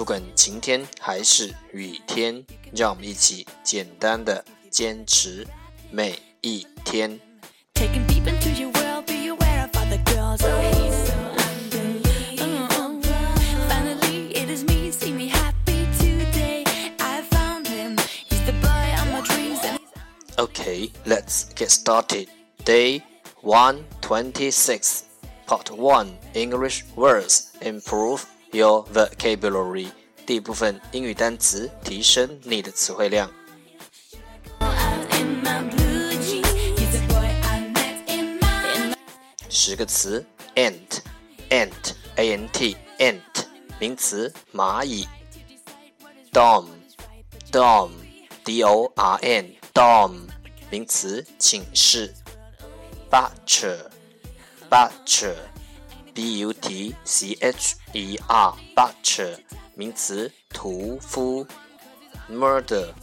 不管晴天还是雨天，让我们一起简单的坚持每一天。Okay, let's get started. Day 126 Part 1 English words improve your vocabulary 第一部分英语单词提升你的词汇量。十个词：ant ant a n t ant 名词蚂蚁；dorm dorm d o r n dorm 名词寝室。butcher butcher b u t c h e r butcher 名词屠夫 murder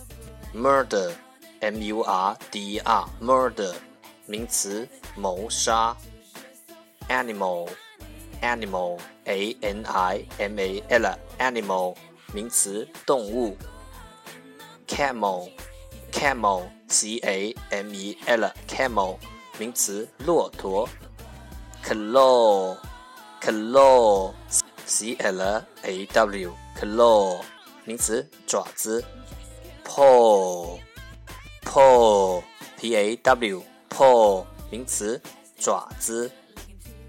murder m u r d e r murder 名词谋杀 animal animal a n i m a l animal 名词动物 camel camel c a m e l camel 名词骆驼 claw，claw，claw，c l a w 名词爪子，paw，paw，p a w paw，名词爪子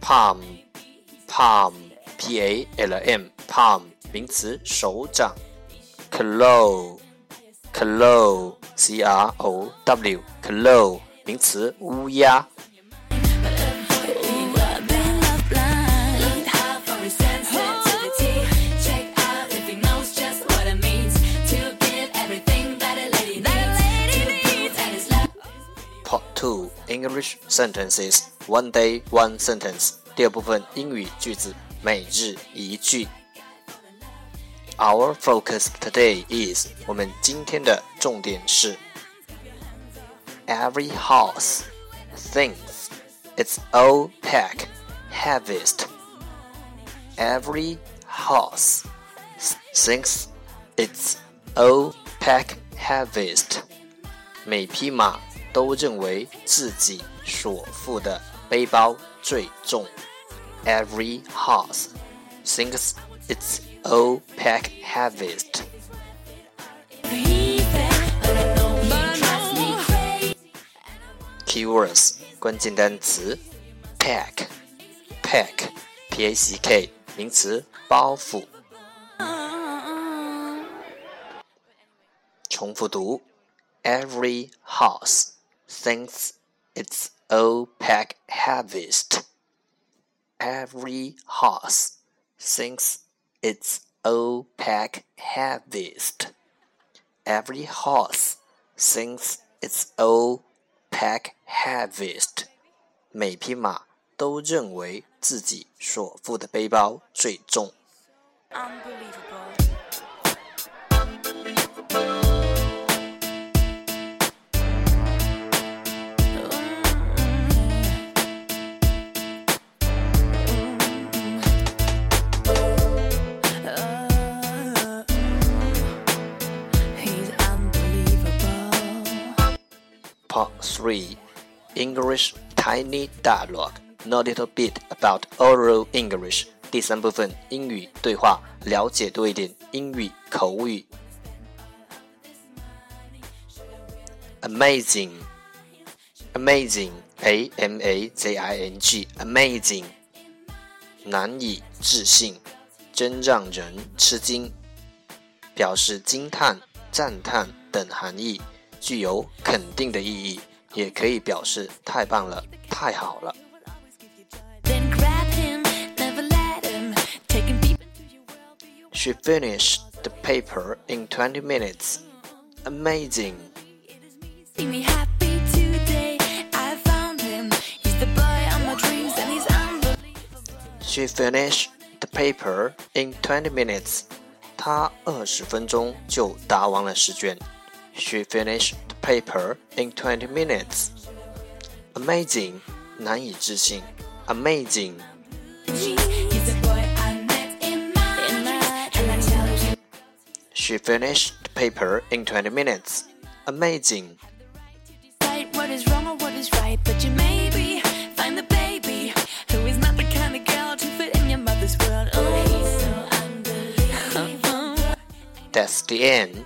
，palm，palm，p a l m palm，名词手掌，crow，crow，c r o w crow。名词乌鸦。English Sentences One Day One Sentence 第二部分英语句子每日一句。Our focus today is 我们今天的重点是。every house thinks its opaque harvest. Every house thinks its opaque harvest. 每匹马 都认为自己所负的背包最重。Every horse thinks its opaque harvest. Keywords 关键单词：pack，pack，p a c k，名词，包袱。重复读：Every house thinks its opaque harvest. Every house thinks its opaque harvest. Every horse thinks its opaque Pack heaviest，每匹马都认为自己所负的背包最重。 Part 3 English Tiny Dialogue Know little bit about oral English 第三部分英语对话，了解多一点英语口语。Amazing，amazing，a m a z i n g，amazing，难以置信，真让人吃惊，表示惊叹、赞叹等含义，具有肯定的意义，也可以表示太棒了、太好了。She finished the paper in twenty minutes. Amazing. She finished the paper in twenty minutes. 她二十分钟就答完了试卷。She finished the paper in 20 minutes. Amazing，难以置信。Amazing。She finished the paper in 20 minutes. Amazing. What is wrong or what is right, but you maybe find the baby who is not the kind of girl to fit in your mother's world. That's the end.